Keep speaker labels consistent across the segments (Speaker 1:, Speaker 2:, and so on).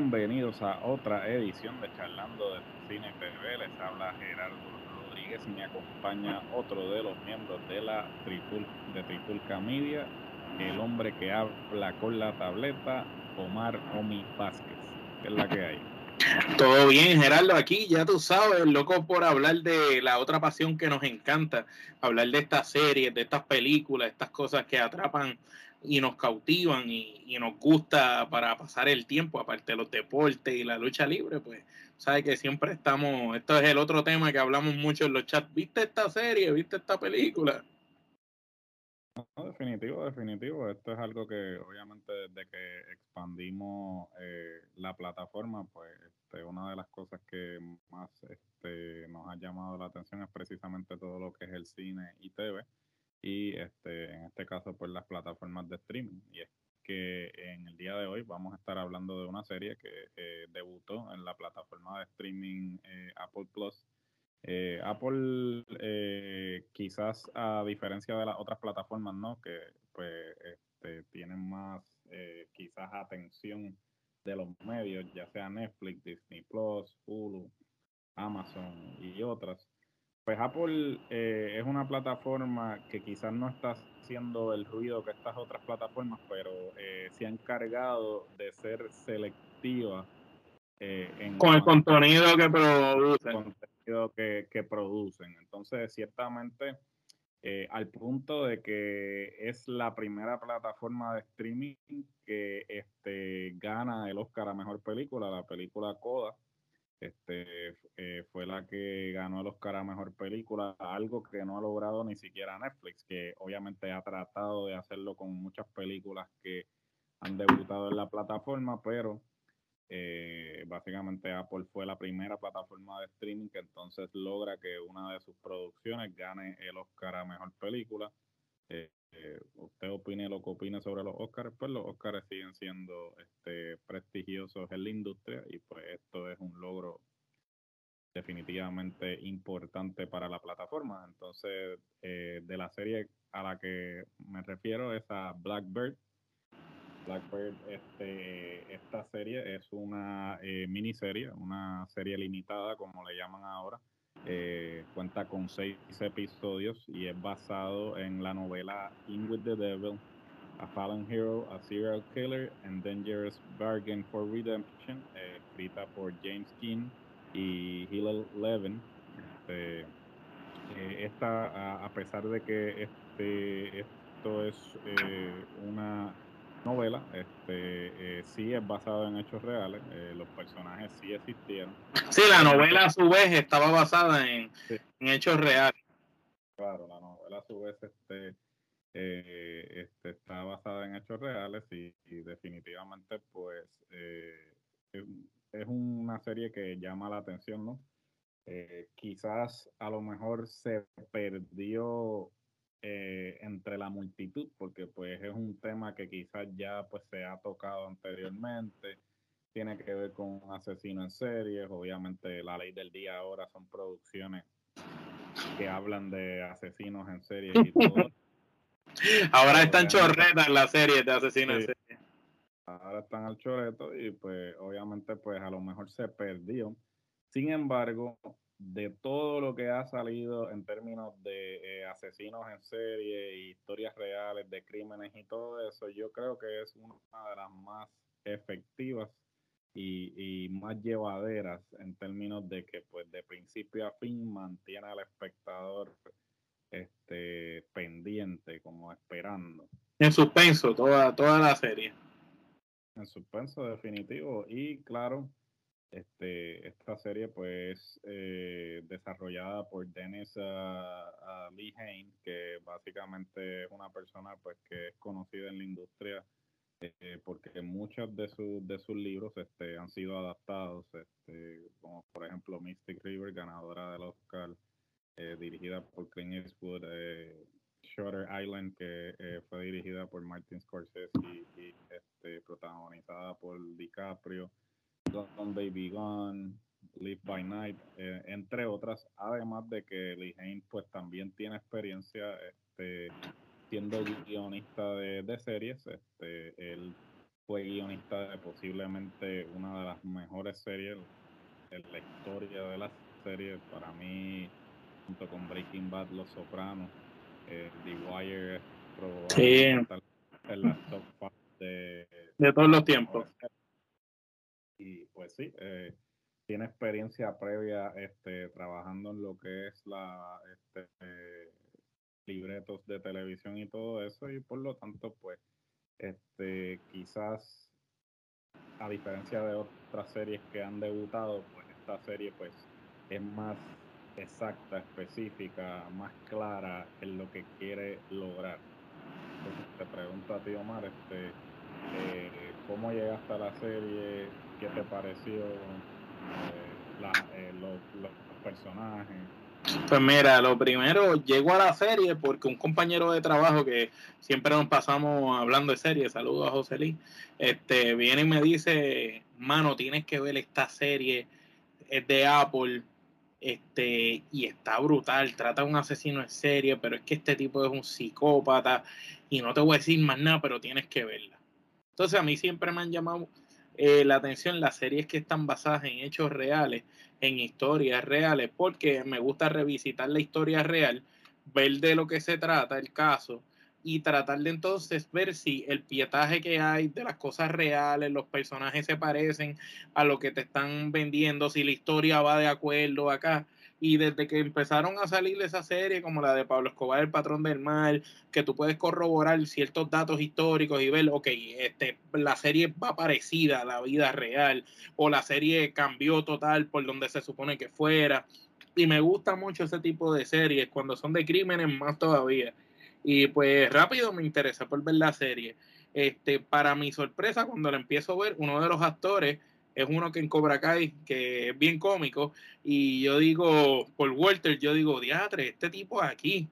Speaker 1: Bienvenidos a otra edición de Charlando de Cine TV. Les habla Gerardo Rodríguez y me acompaña otro de los miembros de la Tripul, de Tripulca Media, el hombre que habla con la tableta, Omar Omi Vázquez. ¿Qué es la que hay?
Speaker 2: Todo bien, Gerardo, aquí ya tú sabes, loco por hablar de la otra pasión que nos encanta, hablar de estas series, de estas películas, estas cosas que atrapan y nos cautivan y, nos gusta para pasar el tiempo, aparte de los deportes y la lucha libre, pues sabes que siempre estamos, esto es el otro tema que hablamos mucho en los chats, ¿viste esta serie? ¿Viste esta película?
Speaker 1: No, definitivo, definitivo. Esto es algo que obviamente desde que expandimos eh, la plataforma, pues este, una de las cosas que más este, nos ha llamado la atención es precisamente todo lo que es el cine y TV y este, en este caso pues las plataformas de streaming. Y es que en el día de hoy vamos a estar hablando de una serie que eh, debutó en la plataforma de streaming eh, Apple Plus. Eh, Apple quizás a diferencia de las otras plataformas, ¿no? Que pues este, tienen más quizás atención de los medios, ya sea Netflix, Disney Plus, Hulu, Amazon y otras pues Apple eh, es una plataforma que quizás no está haciendo el ruido que estas otras plataformas, pero eh, se ha encargado de ser selectiva
Speaker 2: eh, con el contenido que producen.
Speaker 1: Contenido que, que producen. Entonces, ciertamente, al punto de que es la primera plataforma de streaming que este, gana el Oscar a Mejor Película, la película Coda este, eh, fue la que ganó el Oscar a Mejor Película, algo que no ha logrado ni siquiera Netflix, que obviamente ha tratado de hacerlo con muchas películas que han debutado en la plataforma, pero eh, básicamente Apple fue la primera plataforma de streaming que entonces logra que una de sus producciones gane el Oscar a Mejor Película. Eh, eh, usted opine lo que opine sobre los Oscars, pues los Oscars siguen siendo este, prestigiosos en la industria y pues esto es un logro definitivamente importante para la plataforma. Entonces, eh, de la serie a la que me refiero es a Blackbird. Blackbird, este, esta serie es una eh, miniserie, una serie limitada, como le llaman ahora, eh, cuenta con seis episodios y es basado en la novela In with the Devil, A Fallen Hero, A Serial Killer and Dangerous Bargain for Redemption, eh, escrita por James King y Hillel Levin. Este, eh, esta, a, pesar de que este, esto es una novela, este, eh, sí es basada en hechos reales, eh, los personajes sí existieron.
Speaker 2: Sí, la novela a su vez estaba basada en, hechos reales.
Speaker 1: Claro, la novela a su vez este, eh, este, está basada en hechos reales y, definitivamente pues es, es, una serie que llama la atención, ¿no? quizás a lo mejor se perdió eh, entre la multitud, porque pues es un tema que quizás ya pues se ha tocado anteriormente, tiene que ver con un asesino en series, obviamente la ley del día ahora son producciones que hablan de asesinos en series y todo.
Speaker 2: ahora están chorretas las series de asesinos en series.
Speaker 1: Ahora están al choreto y pues obviamente pues a lo mejor se perdió. Sin embargo, de todo lo que ha salido en términos de eh, asesinos en serie, historias reales de crímenes y todo eso, yo creo que es una de las más efectivas y, más llevaderas en términos de que pues de principio a fin mantiene al espectador este pendiente, como esperando.
Speaker 2: En suspenso, toda, toda la serie.
Speaker 1: En suspenso definitivo. Y claro, este, esta serie pues eh, desarrollada por Dennis uh, a, Lee Hain, que básicamente es una persona pues que es conocida en la industria eh, porque muchos de, sus de sus libros este, han sido adaptados, este, como por ejemplo Mystic River, ganadora del Oscar, eh, dirigida por Clint Eastwood, eh, Shutter Island, que eh, fue dirigida por Martin Scorsese y, este, protagonizada por DiCaprio, Don Baby Gone, Live by Night, eh, entre otras, además de que Lee Hain pues también tiene experiencia este, siendo guionista de, series, este, él fue guionista de posiblemente una de las mejores series en la historia de las series, para mí, junto con Breaking Bad, Los Sopranos, eh, The Wire probablemente en la top de,
Speaker 2: de todos los tiempos.
Speaker 1: Sí, eh, tiene experiencia previa este, trabajando en lo que es la este, libretos de televisión y todo eso y por lo tanto pues este quizás a diferencia de otras series que han debutado pues esta serie pues es más exacta, específica, más clara en lo que quiere lograr. Entonces te pregunto a ti Omar, este, eh, ¿cómo llegaste a la serie? ¿Qué te pareció eh, eh, los, personajes?
Speaker 2: Pues mira, lo primero, llego a la serie porque un compañero de trabajo que siempre nos pasamos hablando de serie, saludos a José Lee, este, viene y me dice, mano, tienes que ver esta serie, es de Apple, este, y está brutal, trata de un asesino en serie, pero es que este tipo es un psicópata, y no te voy a decir más nada, pero tienes que verla. Entonces a mí siempre me han llamado eh, la atención las series que están basadas en hechos reales, en historias reales, porque me gusta revisitar la historia real, ver de lo que se trata el caso y tratar de entonces ver si el pietaje que hay de las cosas reales, los personajes se parecen a lo que te están vendiendo, si la historia va de acuerdo acá. Y desde que empezaron a salir esa serie, como la de Pablo Escobar, El Patrón del Mal, que tú puedes corroborar ciertos datos históricos y ver, ok, este, la serie va parecida a la vida real, o la serie cambió total por donde se supone que fuera. Y me gusta mucho ese tipo de series, cuando son de crímenes más todavía. Y pues rápido me interesé por ver la serie. Este, para mi sorpresa, cuando la empiezo a ver, uno de los actores es uno que en Cobra Kai, que es bien cómico, y yo digo, por Walter, yo digo, diatre, este tipo aquí.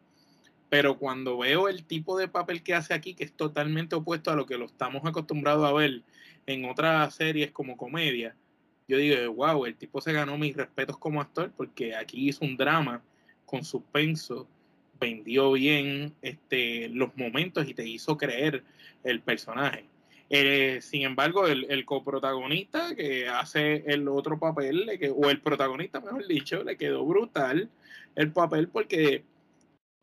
Speaker 2: Pero cuando veo el tipo de papel que hace aquí, que es totalmente opuesto a lo que lo estamos acostumbrados a ver en otras series como comedia, yo digo, wow, el tipo se ganó mis respetos como actor porque aquí hizo un drama con suspenso, vendió bien este, los momentos y te hizo creer el personaje. Eh, sin embargo, el, coprotagonista que hace el otro papel, o el protagonista, mejor dicho, le quedó brutal el papel porque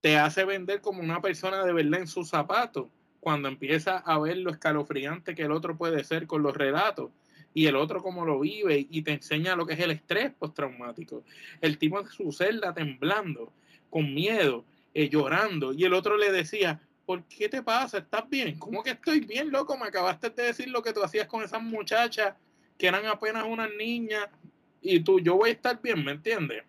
Speaker 2: te hace vender como una persona de verdad en sus zapatos cuando empieza a ver lo escalofriante que el otro puede ser con los relatos y el otro cómo lo vive y te enseña lo que es el estrés postraumático. El tipo de su celda temblando, con miedo, eh, llorando y el otro le decía, ¿por qué te pasa? ¿Estás bien? ¿Cómo que estoy bien, loco? Me acabaste de decir lo que tú hacías con esas muchachas que eran apenas unas niñas y tú, yo voy a estar bien, ¿me entiendes?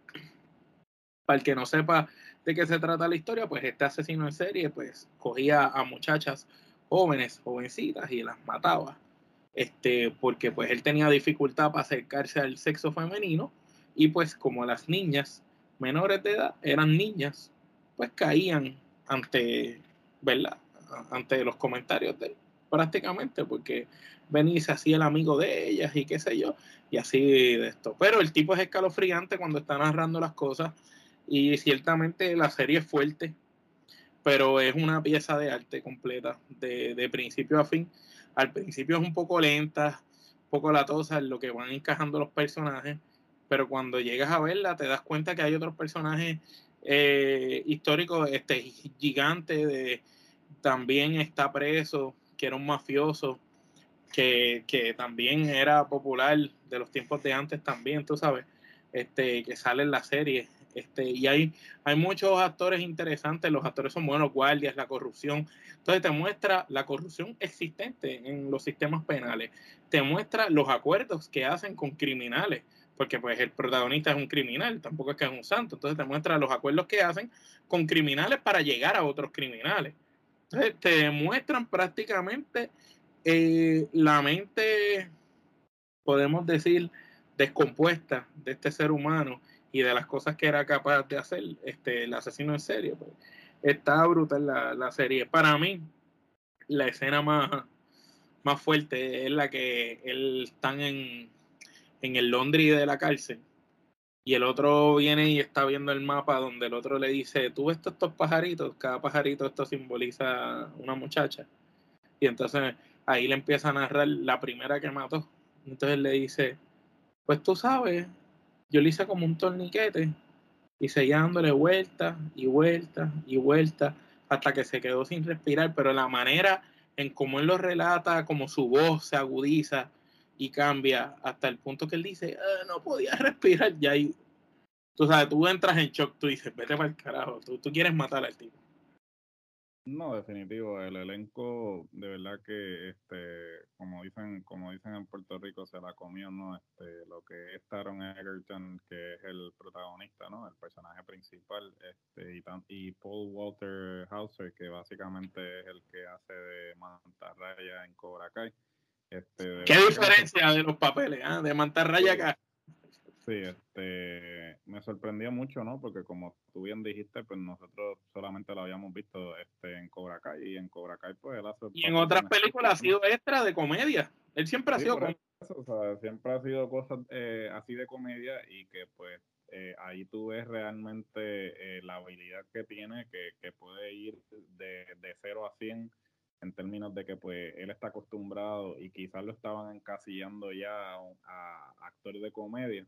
Speaker 2: Para el que no sepa de qué se trata la historia, pues este asesino en serie, pues cogía a muchachas jóvenes, jovencitas y las mataba. Este, porque pues él tenía dificultad para acercarse al sexo femenino y pues como las niñas menores de edad eran niñas, pues caían ante ¿verdad? Ante los comentarios de él, prácticamente, porque venía y se hacía el amigo de ellas y qué sé yo, y así de esto. Pero el tipo es escalofriante cuando está narrando las cosas y ciertamente la serie es fuerte, pero es una pieza de arte completa, de, principio a fin. Al principio es un poco lenta, un poco latosa en lo que van encajando los personajes, pero cuando llegas a verla te das cuenta que hay otros personajes eh, históricos este, gigantes de también está preso, que era un mafioso, que, también era popular de los tiempos de antes también, tú sabes, este, que sale en la serie. Este, y hay, hay muchos actores interesantes, los actores son buenos, guardias, la corrupción. Entonces te muestra la corrupción existente en los sistemas penales, te muestra los acuerdos que hacen con criminales porque pues el protagonista es un criminal, tampoco es que es un santo, entonces te muestra los acuerdos que hacen con criminales para llegar a otros criminales. Entonces te demuestran prácticamente eh, la mente, podemos decir, descompuesta de este ser humano y de las cosas que era capaz de hacer este, el asesino en serie. Pues, está brutal la, la serie. Para mí, la escena más, más fuerte es la que él están en, en el Londres de la cárcel y el otro viene y está viendo el mapa donde el otro le dice, tú ves estos pajaritos, cada pajarito esto simboliza una muchacha. Y entonces ahí le empieza a narrar la primera que mató. Entonces le dice, pues tú sabes, yo le hice como un torniquete y seguía dándole vueltas y vueltas y vueltas hasta que se quedó sin respirar, pero la manera en cómo él lo relata, como su voz se agudiza y cambia hasta el punto que él dice, ah, no podía respirar, ya ahí, tú sabes, tú entras en shock, tú dices, vete para el carajo, tú, tú quieres matar al tipo.
Speaker 1: No, definitivo, el elenco de verdad que este como dicen, como dicen en Puerto Rico se la comió, ¿no? Este lo que es Taron Egerton, que es el protagonista, ¿no? El personaje principal, este y, y Paul Walter Hauser, que básicamente es el que hace de Mantarraya en Cobra Kai.
Speaker 2: Este, ¿Qué diferencia de los papeles, ah? de Mantarraya acá?
Speaker 1: Sí, este, me sorprendió mucho, ¿no? Porque como tú bien dijiste, pues nosotros solamente lo habíamos visto este, en Cobra Kai y en Cobra Kai pues él hace...
Speaker 2: Y en otras películas ha sido extra de comedia. Él siempre ha sido...
Speaker 1: o sea, siempre ha sido cosas eh, así de comedia y que pues eh, ahí tú ves realmente eh, la habilidad que tiene, que, que puede ir de, de 0 a 100 en términos de que pues él está acostumbrado y quizás lo estaban encasillando ya a actor de comedia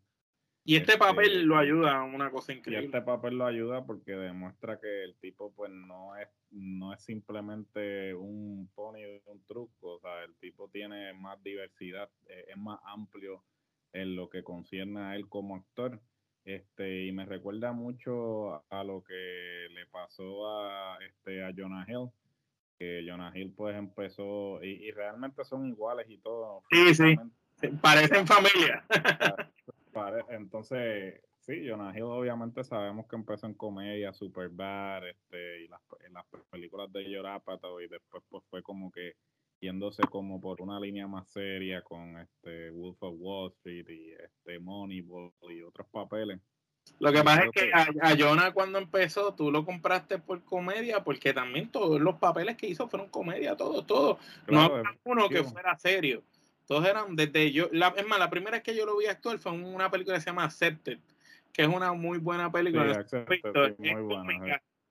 Speaker 2: y este, papel lo ayuda a una cosa increíble.
Speaker 1: Y este papel lo ayuda porque demuestra que el tipo pues no es, no es simplemente un pony de un truco, o sea, el tipo tiene más diversidad, eh, es más amplio en lo que concierne a él como actor. Este, y me recuerda mucho a, lo que le pasó a este a Jonah Hill, que Jonah Hill pues empezó, y, y realmente son iguales y todo.
Speaker 2: Sí, sí, parecen familia.
Speaker 1: Entonces, sí, Jonah Hill obviamente sabemos que empezó en comedia, super bad, este, y las, en las películas de Yorapato, y después pues fue como que yéndose como por una línea más seria con este Wolf of Wall Street y este Moneyball y otros papeles.
Speaker 2: Lo que pasa es que, a, Jonah cuando empezó, tú lo compraste por comedia, porque también todos los papeles que hizo fueron comedia, todos, todos. no había uno que fuera serio. Todos eran desde yo. La, es más, la primera vez que yo lo vi actuar fue en una película que se llama Accepted, que es una muy buena película.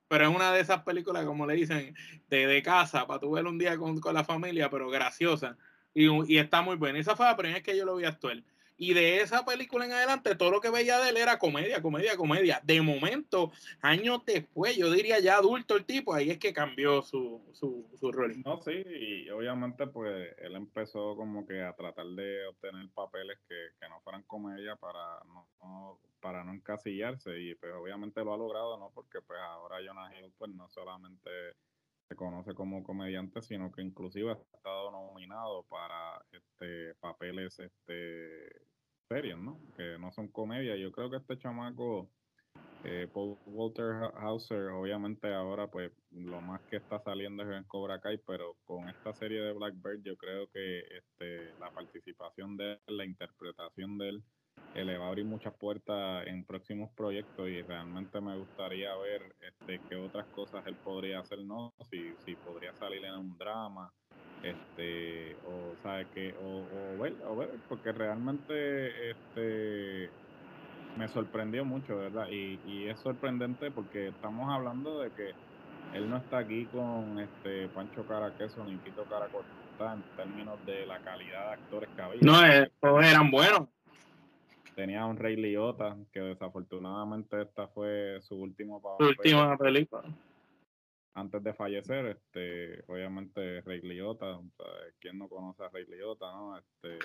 Speaker 2: pero es una de esas películas, como le dicen, de, de casa, para tu ver un día con, con, la familia, pero graciosa. Y, y, está muy buena. Esa fue la primera vez que yo lo vi actuar. Y de esa película en adelante, todo lo que veía de él era comedia, comedia, comedia. De momento, años después, yo diría ya adulto el tipo, ahí es que cambió su, su, su rol.
Speaker 1: No, sí, y obviamente pues él empezó como que a tratar de obtener papeles que, que no fueran comedia para no, para no encasillarse y pues obviamente lo ha logrado, ¿no? Porque pues ahora Jonah Hill pues no solamente se conoce como comediante, sino que inclusive ha estado nominado para este papeles este serios, ¿no? Que no son comedia. Yo creo que este chamaco, eh, Paul Walter Hauser, obviamente ahora pues lo más que está saliendo es en Cobra Kai, pero con esta serie de Blackbird yo creo que este la participación de él, la interpretación de él, le va a abrir muchas puertas en próximos proyectos y realmente me gustaría ver este, qué otras cosas él podría hacer, ¿no? Si, si podría salir en un drama, este, o sabe que, o, o, ver, o ver, porque realmente este me sorprendió mucho, ¿verdad? Y, y es sorprendente porque estamos hablando de que él no está aquí con este Pancho Caraqueso ni Quito Caracorta en términos de la calidad de actores que había.
Speaker 2: No, eh, todos eran buenos
Speaker 1: tenía un Rey Liotta, que desafortunadamente esta fue su último
Speaker 2: papel. última película.
Speaker 1: Antes de fallecer, este, obviamente Rey Liotta, ¿quién no conoce a Rey Liotta, no? Este,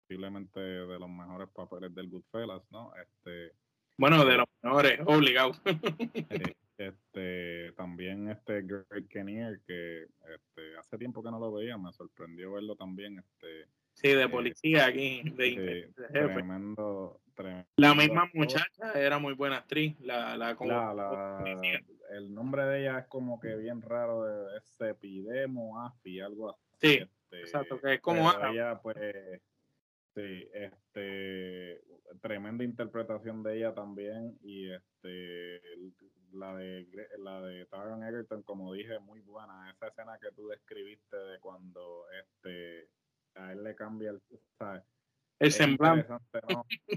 Speaker 1: posiblemente de los mejores papeles del Goodfellas, ¿no? Este,
Speaker 2: bueno, de los mejores, obligado.
Speaker 1: Eh, este, también este Greg Kinnear, que este, hace tiempo que no lo veía, me sorprendió verlo también, este,
Speaker 2: Sí, de policía aquí. De,
Speaker 1: tremendo,
Speaker 2: La misma muchacha era muy buena actriz. La, la,
Speaker 1: el nombre de ella es como que bien raro, es Epidemo Afi, algo así.
Speaker 2: Sí, este, exacto, que es como
Speaker 1: ella, pues, sí, este, tremenda interpretación de ella también y este, la de la de Taron Egerton, como dije, muy buena. Esa escena que tú describiste de cuando este a él le cambia el,
Speaker 2: el semblante.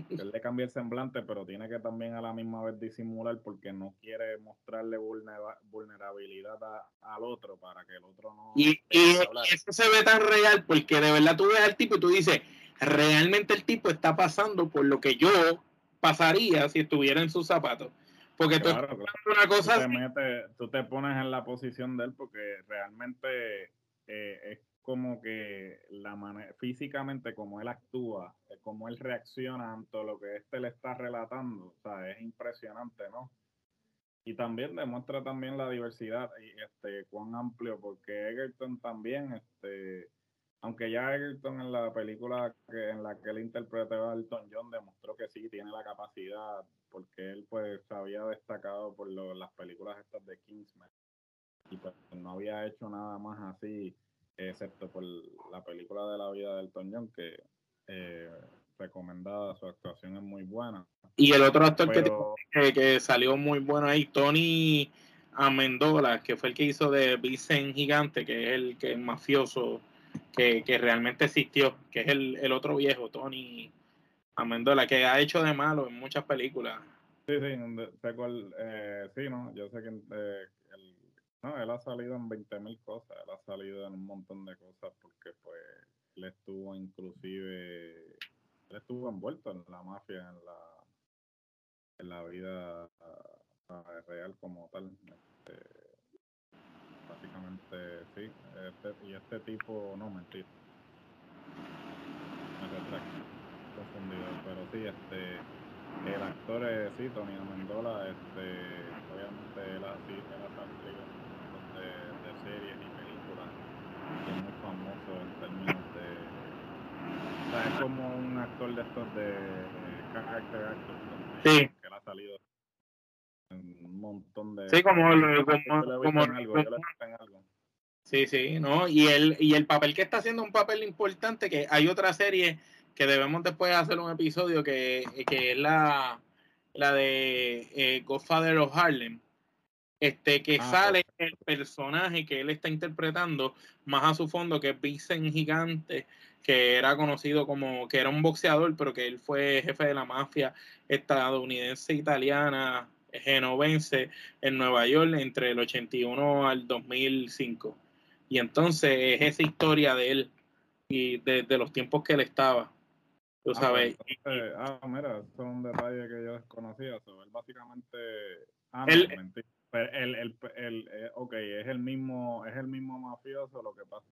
Speaker 1: Él le cambia el semblante, pero tiene que también a la misma vez disimular porque no quiere mostrarle vulnerabilidad al otro para que el otro no.
Speaker 2: Y, eso se ve tan real porque de verdad tú ves al tipo y tú dices, realmente el tipo está pasando por lo que yo pasaría si estuviera en sus zapatos. Porque tú, una cosa
Speaker 1: tú te, tú te pones en la posición de él porque realmente eh, es como que la manera, físicamente como él actúa, eh, como él reacciona ante lo que este le está relatando, o sea, es impresionante, ¿no? Y también demuestra también la diversidad y este cuán amplio, porque Egerton también, este, aunque ya Egerton en la película que, en la que él interpretó a Elton John demostró que sí tiene la capacidad, porque él pues se había destacado por las películas estas de Kingsman y pues no había hecho nada más así excepto por la película de la vida del Toñón, que eh, recomendada, su actuación es muy buena.
Speaker 2: Y el otro actor que, que, salió muy bueno ahí, Tony Amendola, que fue el que hizo de Vicen Gigante, que es el que es mafioso que, realmente existió, que es el, otro viejo, Tony Amendola, que ha hecho de malo en muchas películas.
Speaker 1: Sí, sí, sé cuál, eh, sí, no, yo sé que eh, no, él ha salido en 20.000 cosas, él ha salido en un montón de cosas porque pues él estuvo inclusive, él estuvo envuelto en la mafia, en la, en la vida real como tal. Este, básicamente sí, este, y este tipo, no mentir, me confundido, pero sí, este, el actor es sí, Tony Amendola, este, obviamente él ha, sí, él ha salido series y películas que es muy famoso en términos de o sea, es como un actor de estos de, character actor
Speaker 2: sí.
Speaker 1: que él ha salido en un montón de
Speaker 2: sí como, como, como, algo, algo. sí sí no y el y el papel que está haciendo un papel importante que hay otra serie que debemos después hacer un episodio que, que es la la de eh, Godfather of Harlem este, que ah, sale el personaje que él está interpretando más a su fondo, que es Vincent Gigante, que era conocido como, que era un boxeador, pero que él fue jefe de la mafia estadounidense, italiana, genovense en Nueva York entre el 81 al 2005. Y entonces es esa historia de él y de, los tiempos que él estaba. Tú ah, sabes.
Speaker 1: ah, mira, es un detalle que yo desconocía. él básicamente. Ah, el, el, el, eh, ok, es el mismo, es el mismo mafioso, lo que pasa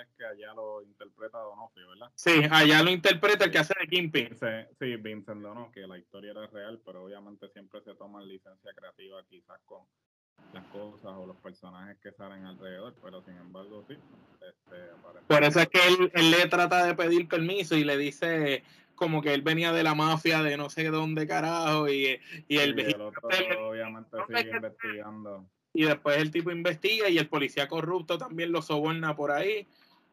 Speaker 1: es que allá lo interpreta Donofrio, ¿verdad?
Speaker 2: Sí, allá lo interpreta el que hace de Kingpin.
Speaker 1: Sí, Vincent Donofrio, que la historia era real, pero obviamente siempre se toma licencia creativa quizás con las cosas o los personajes que salen alrededor, pero sin embargo sí. Este,
Speaker 2: Por eso es que él, él le trata de pedir permiso y le dice, como que él venía de la mafia de no sé dónde carajo y, y el,
Speaker 1: obviamente sigue investigando.
Speaker 2: Y después el tipo investiga y el policía corrupto también lo soborna por ahí,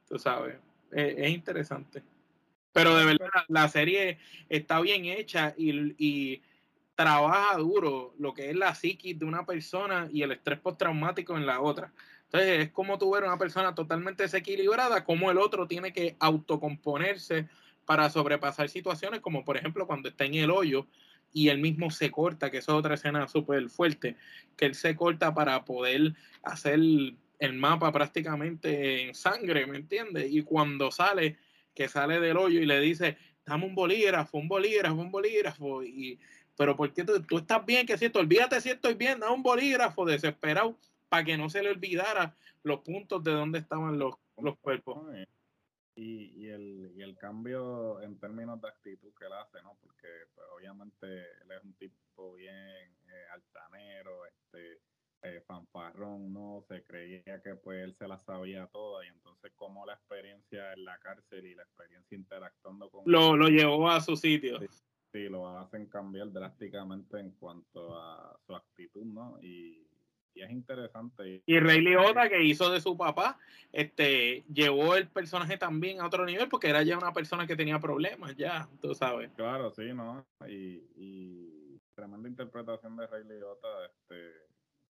Speaker 2: tú sabes, es, interesante. Pero de verdad, la serie está bien hecha y, y trabaja duro lo que es la psiquis de una persona y el estrés postraumático en la otra. Entonces es como tú ver una persona totalmente desequilibrada, como el otro tiene que autocomponerse para sobrepasar situaciones como por ejemplo cuando está en el hoyo y él mismo se corta, que esa es otra escena súper fuerte, que él se corta para poder hacer el mapa prácticamente en sangre, ¿me entiendes? Y cuando sale, que sale del hoyo y le dice, dame un bolígrafo, un bolígrafo, un bolígrafo, y, pero ¿por qué tú, tú estás bien? Que cierto, olvídate si estoy bien, da un bolígrafo desesperado para que no se le olvidara los puntos de donde estaban los, los cuerpos
Speaker 1: y, y, el, y el cambio en términos de actitud que él hace, ¿no? Porque pues, obviamente él es un tipo bien eh, altanero, este, eh, fanfarrón, ¿no? Se creía que pues él se la sabía toda y entonces como la experiencia en la cárcel y la experiencia interactuando con...
Speaker 2: Lo, lo llevó a su sitio.
Speaker 1: Sí, lo hacen cambiar drásticamente en cuanto a su actitud, ¿no? Y, es interesante.
Speaker 2: Y Rey Liotta, que hizo de su papá, este, llevó el personaje también a otro nivel porque era ya una persona que tenía problemas, ya, tú sabes.
Speaker 1: Claro, sí, ¿no? Y, y tremenda interpretación de Rey Liotta, este,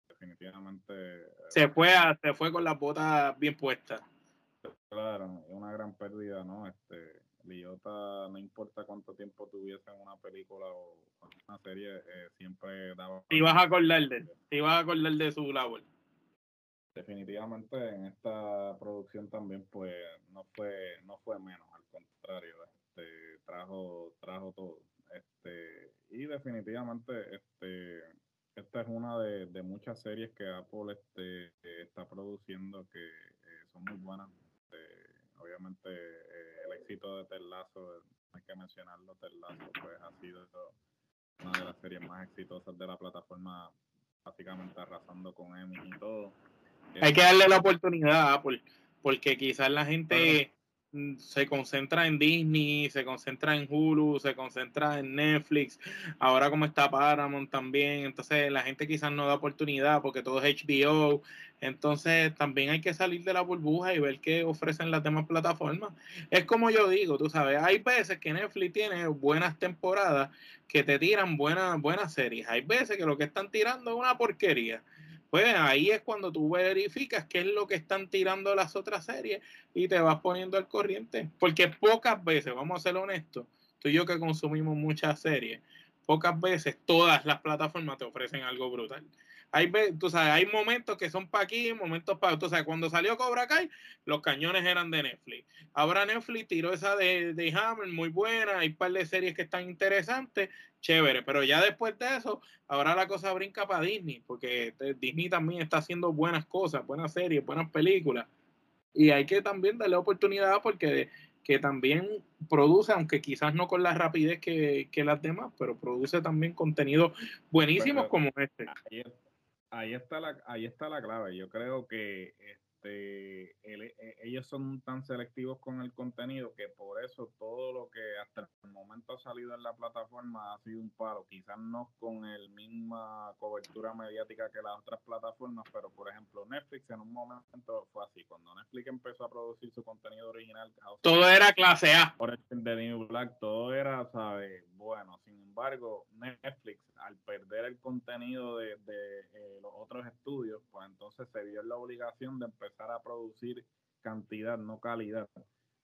Speaker 1: definitivamente.
Speaker 2: Se fue, se fue con las botas bien puestas.
Speaker 1: Claro, es una gran pérdida, ¿no? Este, Lillota, no importa cuánto tiempo tuviese en una película o una serie, eh, siempre daba.
Speaker 2: Te ibas a acordar de, te ibas a acordar de su labor.
Speaker 1: Definitivamente en esta producción también, pues, no fue, no fue menos, al contrario, este, trajo, trajo todo. Este, y definitivamente, este, esta es una de, de muchas series que Apple este, está produciendo que eh, son muy buenas. Este, obviamente eh, el éxito de Terlazo, hay que mencionarlo, Terlazo pues ha sido una de las series más exitosas de la plataforma, básicamente arrasando con Emmy y todo.
Speaker 2: Hay que darle la oportunidad porque quizás la gente se concentra en Disney, se concentra en Hulu, se concentra en Netflix, ahora como está Paramount también, entonces la gente quizás no da oportunidad porque todo es HBO, entonces también hay que salir de la burbuja y ver qué ofrecen las demás plataformas. Es como yo digo, tú sabes, hay veces que Netflix tiene buenas temporadas que te tiran buenas, buenas series, hay veces que lo que están tirando es una porquería pues ahí es cuando tú verificas qué es lo que están tirando las otras series y te vas poniendo al corriente. Porque pocas veces, vamos a ser honestos, tú y yo que consumimos muchas series, pocas veces todas las plataformas te ofrecen algo brutal hay, tú sabes, hay momentos que son para aquí, momentos para. Tú sabes, cuando salió Cobra Kai, los cañones eran de Netflix. Ahora Netflix tiró esa de, de Hammer, muy buena. Hay un par de series que están interesantes, chévere. Pero ya después de eso, ahora la cosa brinca para Disney, porque Disney también está haciendo buenas cosas, buenas series, buenas películas. Y hay que también darle oportunidad porque que también produce, aunque quizás no con la rapidez que, que las demás, pero produce también contenido buenísimos como este
Speaker 1: ahí está la, ahí está la clave. Yo creo que este, e, ellos son tan selectivos con el contenido que por eso todo lo que hasta el momento ha salido en la plataforma ha sido un paro. Quizás no con el misma cobertura mediática que las otras plataformas, pero por ejemplo Netflix en un momento fue así. Cuando Netflix empezó a producir su contenido original,
Speaker 2: todo era clase A.
Speaker 1: Por el de New Black, todo era, ¿sabes? Bueno, sin embargo, Netflix al perder el contenido de, eh, los otros estudios, pues entonces se vio la obligación de empezar a producir cantidad, no calidad.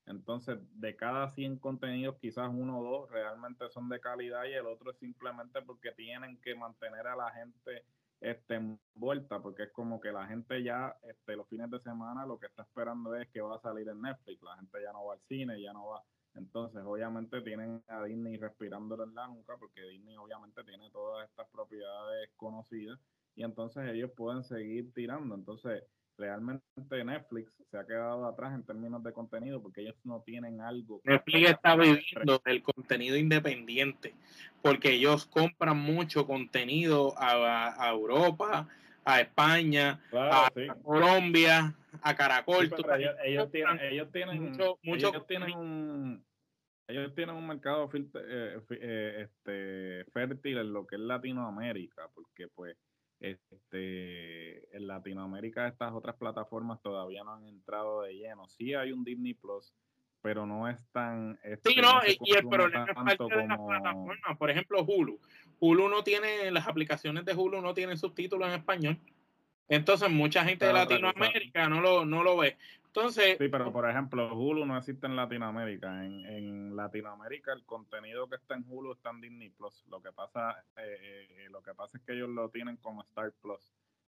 Speaker 1: Entonces, de cada 100 contenidos, quizás uno o dos realmente son de calidad y el otro es simplemente porque tienen que mantener a la gente este, envuelta, porque es como que la gente ya este, los fines de semana lo que está esperando es que va a salir en Netflix, la gente ya no va al cine, ya no va entonces, obviamente tienen a Disney respirándole en la nuca, porque Disney obviamente tiene todas estas propiedades conocidas y entonces ellos pueden seguir tirando. Entonces, realmente Netflix se ha quedado atrás en términos de contenido porque ellos no tienen algo.
Speaker 2: Netflix está viviendo el contenido independiente porque ellos compran mucho contenido a, Europa, a España, a, Colombia, a Caracol.
Speaker 1: ellos, tienen, ellos tienen, mucho, ellos tienen un ellos tienen un mercado eh, eh, este, fértil en lo que es Latinoamérica, porque pues este en Latinoamérica estas otras plataformas todavía no han entrado de lleno. Sí hay un Disney Plus, pero no es tan...
Speaker 2: Este, sí, no, y el problema es parte de las plataformas. Por ejemplo, Hulu. Hulu no tiene, las aplicaciones de Hulu no tienen subtítulos en español. Entonces mucha gente de Latinoamérica no lo, no lo ve. Entonces,
Speaker 1: sí, pero por ejemplo, Hulu no existe en Latinoamérica. En, en Latinoamérica el contenido que está en Hulu está en Disney Plus. Lo que pasa, eh, eh, lo que pasa es que ellos lo tienen como Star Plus.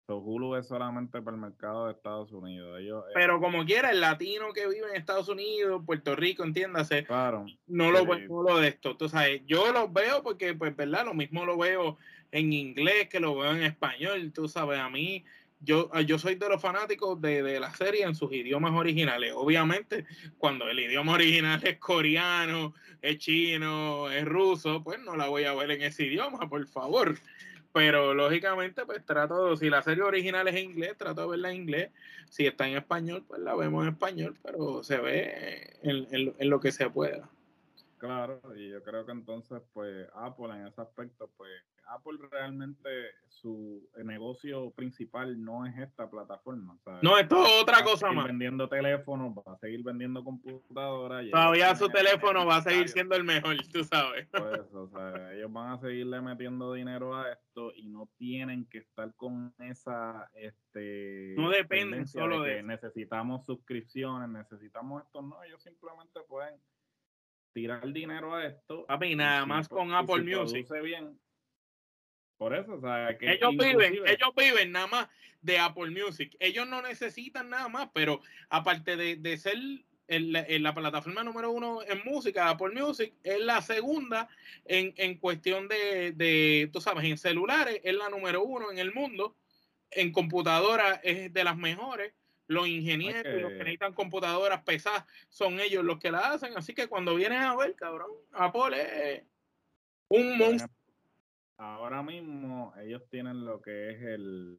Speaker 1: So, Hulu es solamente para el mercado de Estados Unidos. Ellos,
Speaker 2: eh, pero como quiera, el latino que vive en Estados Unidos, Puerto Rico, entiéndase, claro, no, lo, no lo de esto. Tú sabes, yo lo veo porque, pues, verdad, lo mismo lo veo en inglés que lo veo en español. Tú sabes, a mí yo, ah, yo soy de los fanáticos de, de, la serie en sus idiomas originales. Obviamente, cuando el idioma original es coreano, es chino, es ruso, pues no la voy a ver en ese idioma, por favor. pero lógicamente pues trato, si la serie original es en inglés, trato de verla en inglés, si está en español, pues la vemos en español, pero se ve en lo que se pueda.
Speaker 1: Claro, y yo creo que entonces, pues Apple en ese aspecto, pues Apple realmente su negocio principal no es esta plataforma.
Speaker 2: No, esto es otra cosa más.
Speaker 1: vendiendo teléfonos, va a seguir vendiendo computadoras.
Speaker 2: Todavía su teléfono va a seguir siendo el mejor, tú sabes.
Speaker 1: Pues, o sea, ellos van a seguirle metiendo dinero a esto y no tienen que estar con esa, este...
Speaker 2: No dependen solo de,
Speaker 1: necesitamos suscripciones, necesitamos esto, no, ellos simplemente pueden tirar dinero a esto.
Speaker 2: Papi, nada más con Apple Music.
Speaker 1: Bien. Por eso, o sea, que
Speaker 2: ellos viven, ellos viven nada más de Apple Music. Ellos no necesitan nada más, pero aparte de, de ser en la, plataforma número uno en música, Apple Music, es la segunda en, en cuestión de, de, tú sabes, en celulares, es la número uno en el mundo. En computadora es de las mejores los ingenieros, los que necesitan computadoras pesadas, son ellos los que la hacen. Así que cuando vienes a ver, cabrón, Apple es un monstruo.
Speaker 1: Ahora mismo ellos tienen lo que es el,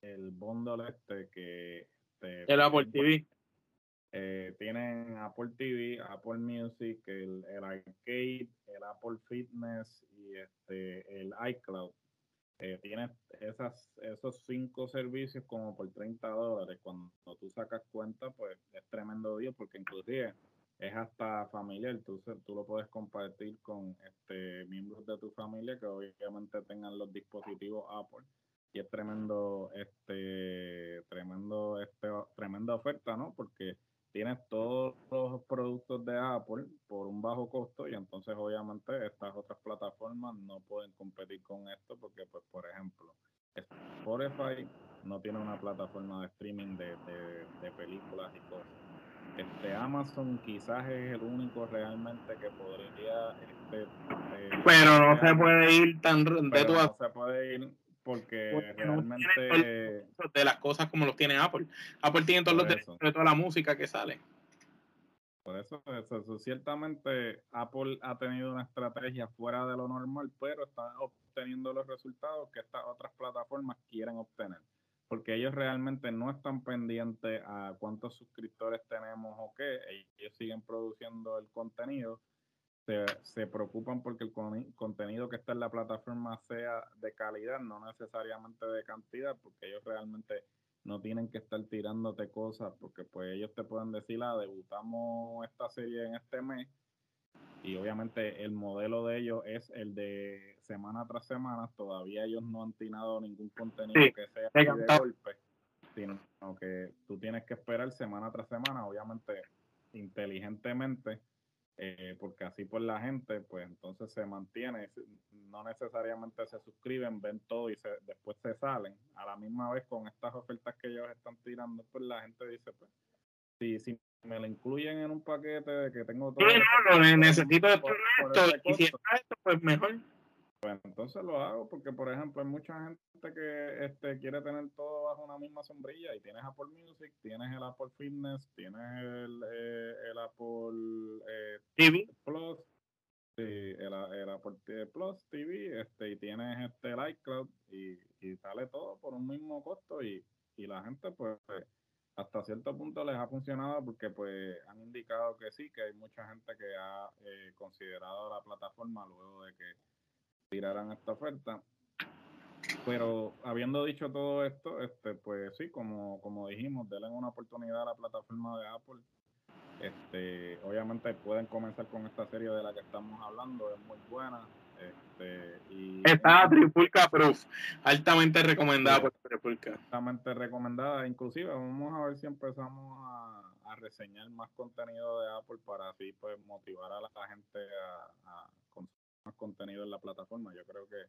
Speaker 1: el bundle este que...
Speaker 2: el Apple TV.
Speaker 1: Eh, tienen Apple TV, Apple Music, el, el Arcade, el Apple Fitness y este el iCloud eh, tienes esas, esos cinco servicios como por 30 dólares. Cuando tú sacas cuenta, pues es tremendo día porque inclusive es hasta familiar. Tú, tú lo puedes compartir con este miembros de tu familia que obviamente tengan los dispositivos Apple. Y es tremendo, este, tremendo, este, tremenda oferta, ¿no? Porque tienes todos los productos de Apple por un bajo costo y entonces obviamente estas otras plataformas no pueden competir con esto porque pues por ejemplo Spotify no tiene una plataforma de streaming de, películas y cosas. Este Amazon quizás es el único realmente que podría este,
Speaker 2: eh, pero no se puede ir tan de
Speaker 1: no se puede ir porque, realmente
Speaker 2: de las cosas como los tiene Apple. Apple tiene todos los derechos de toda la música que sale.
Speaker 1: Por eso, eso, ciertamente Apple ha tenido una estrategia fuera de lo normal, pero está obteniendo los resultados que estas otras plataformas quieren obtener. Porque ellos realmente no están pendientes a cuántos suscriptores tenemos o qué, ellos siguen produciendo el contenido se, preocupan porque el contenido que está en la plataforma sea de calidad, no necesariamente de cantidad, porque ellos realmente no tienen que estar tirándote cosas, porque pues ellos te pueden decir, ah, debutamos esta serie en este mes, y obviamente el modelo de ellos es el de semana tras semana, todavía ellos no han tirado ningún contenido que sea de golpe, sino que tú tienes que esperar semana tras semana, obviamente inteligentemente eh, porque así pues la gente pues entonces se mantiene, no necesariamente se suscriben, ven todo y se, después se salen. A la misma vez con estas ofertas que ellos están tirando, pues la gente dice pues si, si me lo incluyen en un paquete de que tengo todo...
Speaker 2: no, no, necesito esto, y si está esto pues mejor.
Speaker 1: Pues entonces lo hago porque, por ejemplo, hay mucha gente que este, quiere tener todo bajo una misma sombrilla y tienes Apple Music, tienes el Apple Fitness, tienes el, eh, el Apple eh,
Speaker 2: TV
Speaker 1: Plus, el, Apple Plus TV, este, y tienes este el iCloud y, y sale todo por un mismo costo y, y la gente pues hasta cierto punto les ha funcionado porque pues han indicado que sí, que hay mucha gente que ha eh, considerado la plataforma luego de que tiraran esta oferta. Pero habiendo dicho todo esto, este, pues sí, como, como dijimos, denle una oportunidad a la plataforma de Apple. Este, obviamente pueden comenzar con esta serie de la que estamos hablando, es muy buena. Este, y,
Speaker 2: Está Tripulca Proof, altamente recomendada por
Speaker 1: Tripulca. Altamente recomendada, inclusive vamos a ver si empezamos a, a, reseñar más contenido de Apple para así pues motivar a la gente a, a más contenido en la plataforma. Yo creo que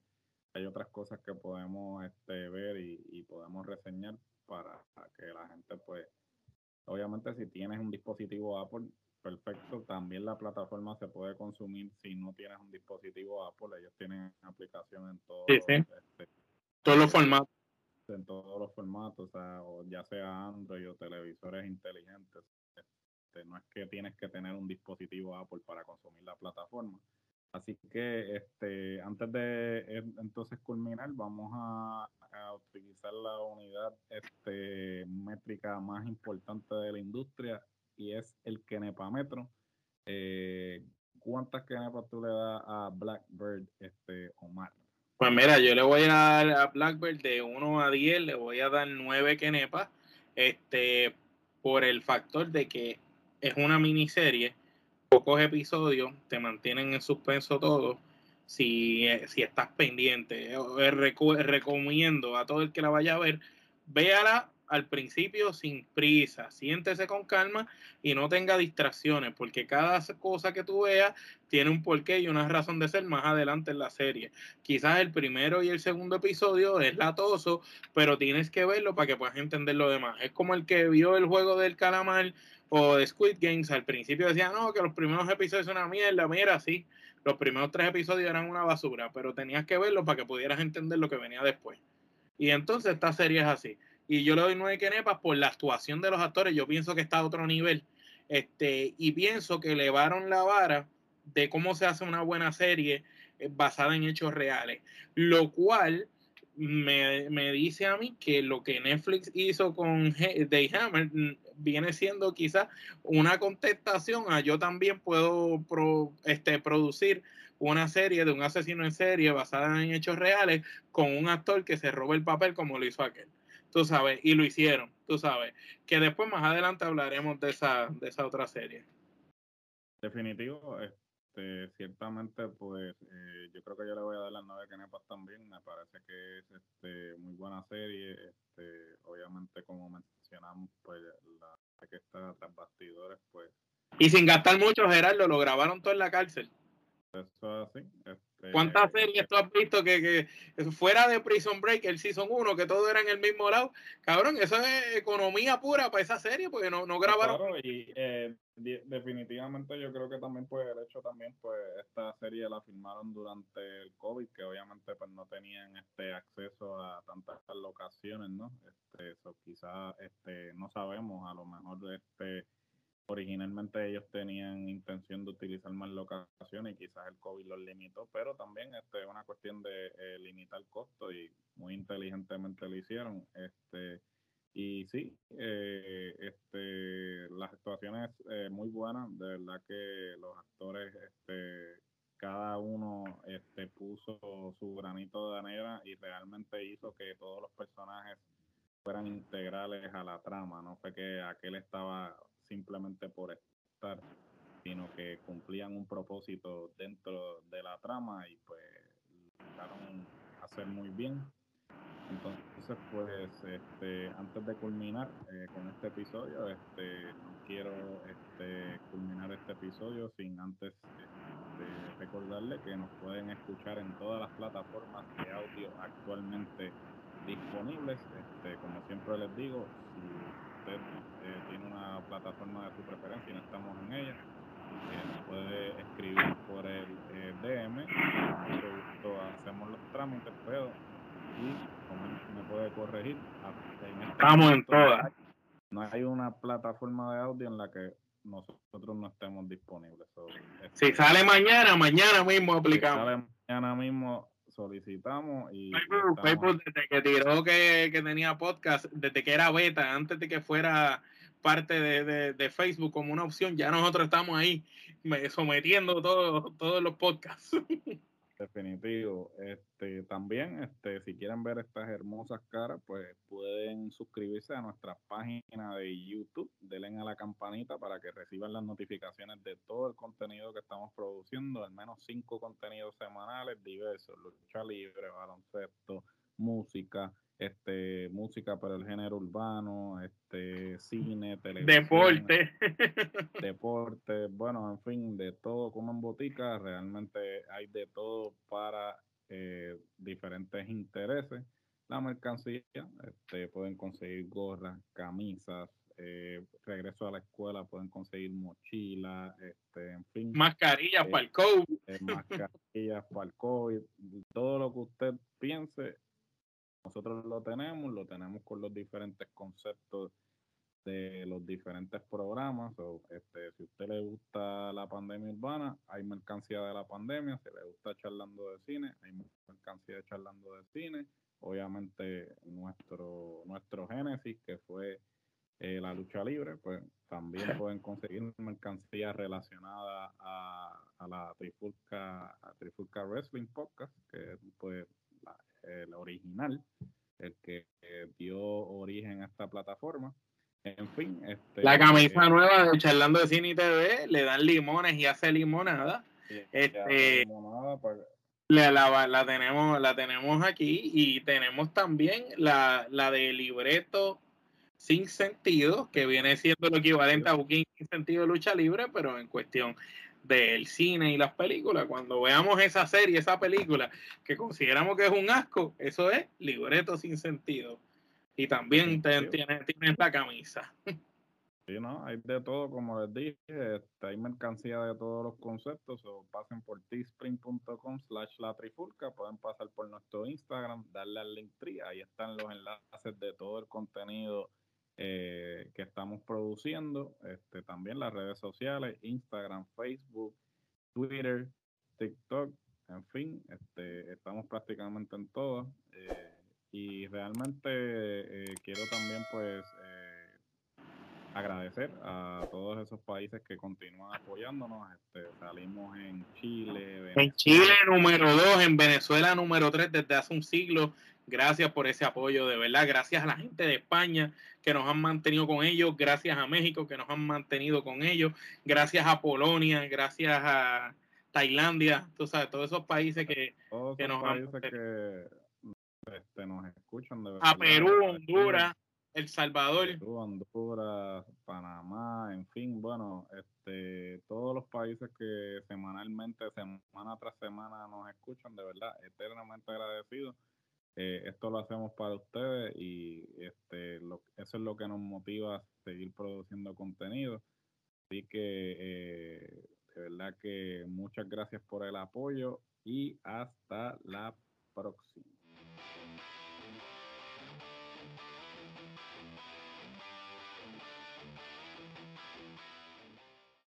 Speaker 1: hay otras cosas que podemos este, ver y, podemos reseñar para que la gente, pues, obviamente si tienes un dispositivo Apple, perfecto, también la plataforma se puede consumir si no tienes un dispositivo Apple, ellos tienen aplicación en todo, este,
Speaker 2: todos los formatos.
Speaker 1: En todos los formatos, o, ya sea Android o televisores inteligentes. Este, no es que tienes que tener un dispositivo Apple para consumir la plataforma Así que este, antes de entonces culminar, vamos a, utilizar la unidad este, métrica más importante de la industria y es el Kenepametro. Eh, ¿Cuántas Kenepas tú le das a Blackbird, este, Omar?
Speaker 2: Pues mira, yo le voy a dar a Blackbird de 1 a 10, le voy a dar 9 Kenepas, este, por el factor de que es una miniserie pocos episodios, te mantienen en suspenso todo. Si, eh, si estás pendiente, eh, recomiendo a todo el que la vaya a ver, véala al principio sin prisa, siéntese con calma y no tenga distracciones, porque cada cosa que tú veas tiene un porqué y una razón de ser más adelante en la serie. Quizás el primero y el segundo episodio es latoso, pero tienes que verlo para que puedas entender lo demás. Es como el que vio el juego del calamar o de Squid Games, al principio decía, no, que los primeros episodios son una mierda, mira, sí, los primeros tres episodios eran una basura, pero tenías que verlo para que pudieras entender lo que venía después. Y entonces esta serie es así. Y yo le doy nueve quenepas por la actuación de los actores, yo pienso que está a otro nivel. Este, y pienso que elevaron la vara de cómo se hace una buena serie eh, basada en hechos reales, lo cual me, me, dice a mí que lo que Netflix hizo con Day Hammer mm, viene siendo quizás una contestación a yo también puedo este, producir una serie de un asesino en serie basada en hechos reales con un actor que se roba el papel como lo hizo aquel. Tú sabes, y lo hicieron, tú sabes. Que después más adelante hablaremos de esa, de esa otra serie.
Speaker 1: Definitivo, este, ciertamente, pues eh, yo creo que yo le voy a dar las nueve canepas también. Me parece que es este, muy buena serie. Este, obviamente, como mencionamos, pues la que está tras bastidores, pues.
Speaker 2: Y sin gastar mucho, Gerardo, lo grabaron todo en la cárcel.
Speaker 1: Eso así. Este,
Speaker 2: ¿Cuántas series tú has visto que, que, fuera de Prison Break, el Season 1, que todo era en el mismo lado? Cabrón, eso es economía pura para esa serie, porque no, no grabaron.
Speaker 1: Claro, y eh, definitivamente yo creo que también, pues, el hecho también, pues, esta serie la filmaron durante el COVID, que obviamente, pues, no tenían este acceso a tantas locaciones, ¿no? Este, eso quizás, este, no sabemos, a lo mejor, este originalmente ellos tenían intención de utilizar más locaciones y quizás el COVID los limitó, pero también este, es una cuestión de eh, limitar costo y muy inteligentemente lo hicieron. Este, y sí, eh, este, las actuaciones eh, muy buenas, de verdad que los actores, este, cada uno este, puso su granito de arena y realmente hizo que todos los personajes fueran integrales a la trama, no fue que aquel estaba simplemente por estar, sino que cumplían un propósito dentro de la trama y pues lograron hacer muy bien. Entonces, pues, este, antes de culminar eh, con este episodio, este, quiero este, culminar este episodio sin antes este, recordarle que nos pueden escuchar en todas las plataformas de audio actualmente disponibles. Este, como siempre les digo, si usted eh, tiene una plataforma de su preferencia y no estamos en ella, eh, puede escribir por el eh, DM. Mucho gusto hacemos los trámites, pero y como me puede corregir,
Speaker 2: este estamos en todas.
Speaker 1: No hay una plataforma de audio en la que nosotros no estemos disponibles.
Speaker 2: si este, sale mañana, mañana mismo aplicamos. Si
Speaker 1: sale mañana mismo, solicitamos y
Speaker 2: Facebook, desde que tiró que, tenía podcast, desde que era beta, antes de que fuera parte de, Facebook como una opción, ya nosotros estamos ahí sometiendo todos todos los podcasts.
Speaker 1: Definitivo. Este, también, este, si quieren ver estas hermosas caras, pues pueden suscribirse a nuestra página de YouTube, denle a la campanita para que reciban las notificaciones de todo el contenido que estamos produciendo, al menos cinco contenidos semanales diversos, lucha libre, baloncesto, música, este, música para el género urbano, este, cine, televisión,
Speaker 2: deporte,
Speaker 1: deporte, bueno, en fin, de todo como en botica, realmente hay de todo para eh, diferentes intereses. La mercancía, este, pueden conseguir gorras, camisas, eh, regreso a la escuela, pueden conseguir mochilas, este, en fin.
Speaker 2: Mascarillas para el COVID.
Speaker 1: Eh, mascarillas para el COVID, todo lo que usted piense nosotros lo tenemos, lo tenemos con los diferentes conceptos de los diferentes programas. O, este, si a usted le gusta la pandemia urbana, hay mercancía de la pandemia. Si le gusta charlando de cine, hay mercancía de charlando de cine. Obviamente nuestro, nuestro génesis, que fue eh, la lucha libre, pues también pueden conseguir mercancía relacionada a, a la Trifulca, a Trifulca Wrestling Podcast, que es pues, el original, el que dio origen a esta plataforma. En fin, este,
Speaker 2: la camisa eh, nueva de Charlando de Cine y TV le dan limones y hace limonada. este, pues, la, tenemos, la tenemos aquí y tenemos también la, la de libreto sin sentido, que viene siendo lo equivalente a Booking sin sentido de lucha libre, pero en cuestión del cine y las películas. Cuando veamos esa serie, esa película, que consideramos que es un asco, eso es libreto sin sentido. Y también tienes la camisa.
Speaker 1: Sí, ¿no? Hay de todo, como les dije, este, hay mercancía de todos los conceptos, o pasen por teespring.com slash la trifulca, pueden pasar por nuestro Instagram, darle al link tree, ahí están los enlaces de todo el contenido eh, que estamos produciendo, este, también las redes sociales, Instagram, Facebook, Twitter, TikTok, en fin, este, estamos prácticamente en todas. Eh, y realmente eh, quiero también pues eh, agradecer a todos esos países que continúan apoyándonos. Este, salimos en Chile.
Speaker 2: En Chile número dos, en Venezuela número tres desde hace un siglo. Gracias por ese apoyo, de verdad. Gracias a la gente de España que nos han mantenido con ellos. Gracias a México que nos han mantenido con ellos. Gracias a Polonia. Gracias a Tailandia. Tú sabes, todos esos países que, que nos han
Speaker 1: este, nos escuchan de
Speaker 2: A Perú, Honduras, El Salvador.
Speaker 1: Perú, Honduras, Panamá, en fin, bueno, este, todos los países que semanalmente, semana tras semana nos escuchan, de verdad, eternamente agradecidos. Eh, esto lo hacemos para ustedes y este, lo, eso es lo que nos motiva a seguir produciendo contenido. Así que eh, de verdad que muchas gracias por el apoyo y hasta la próxima.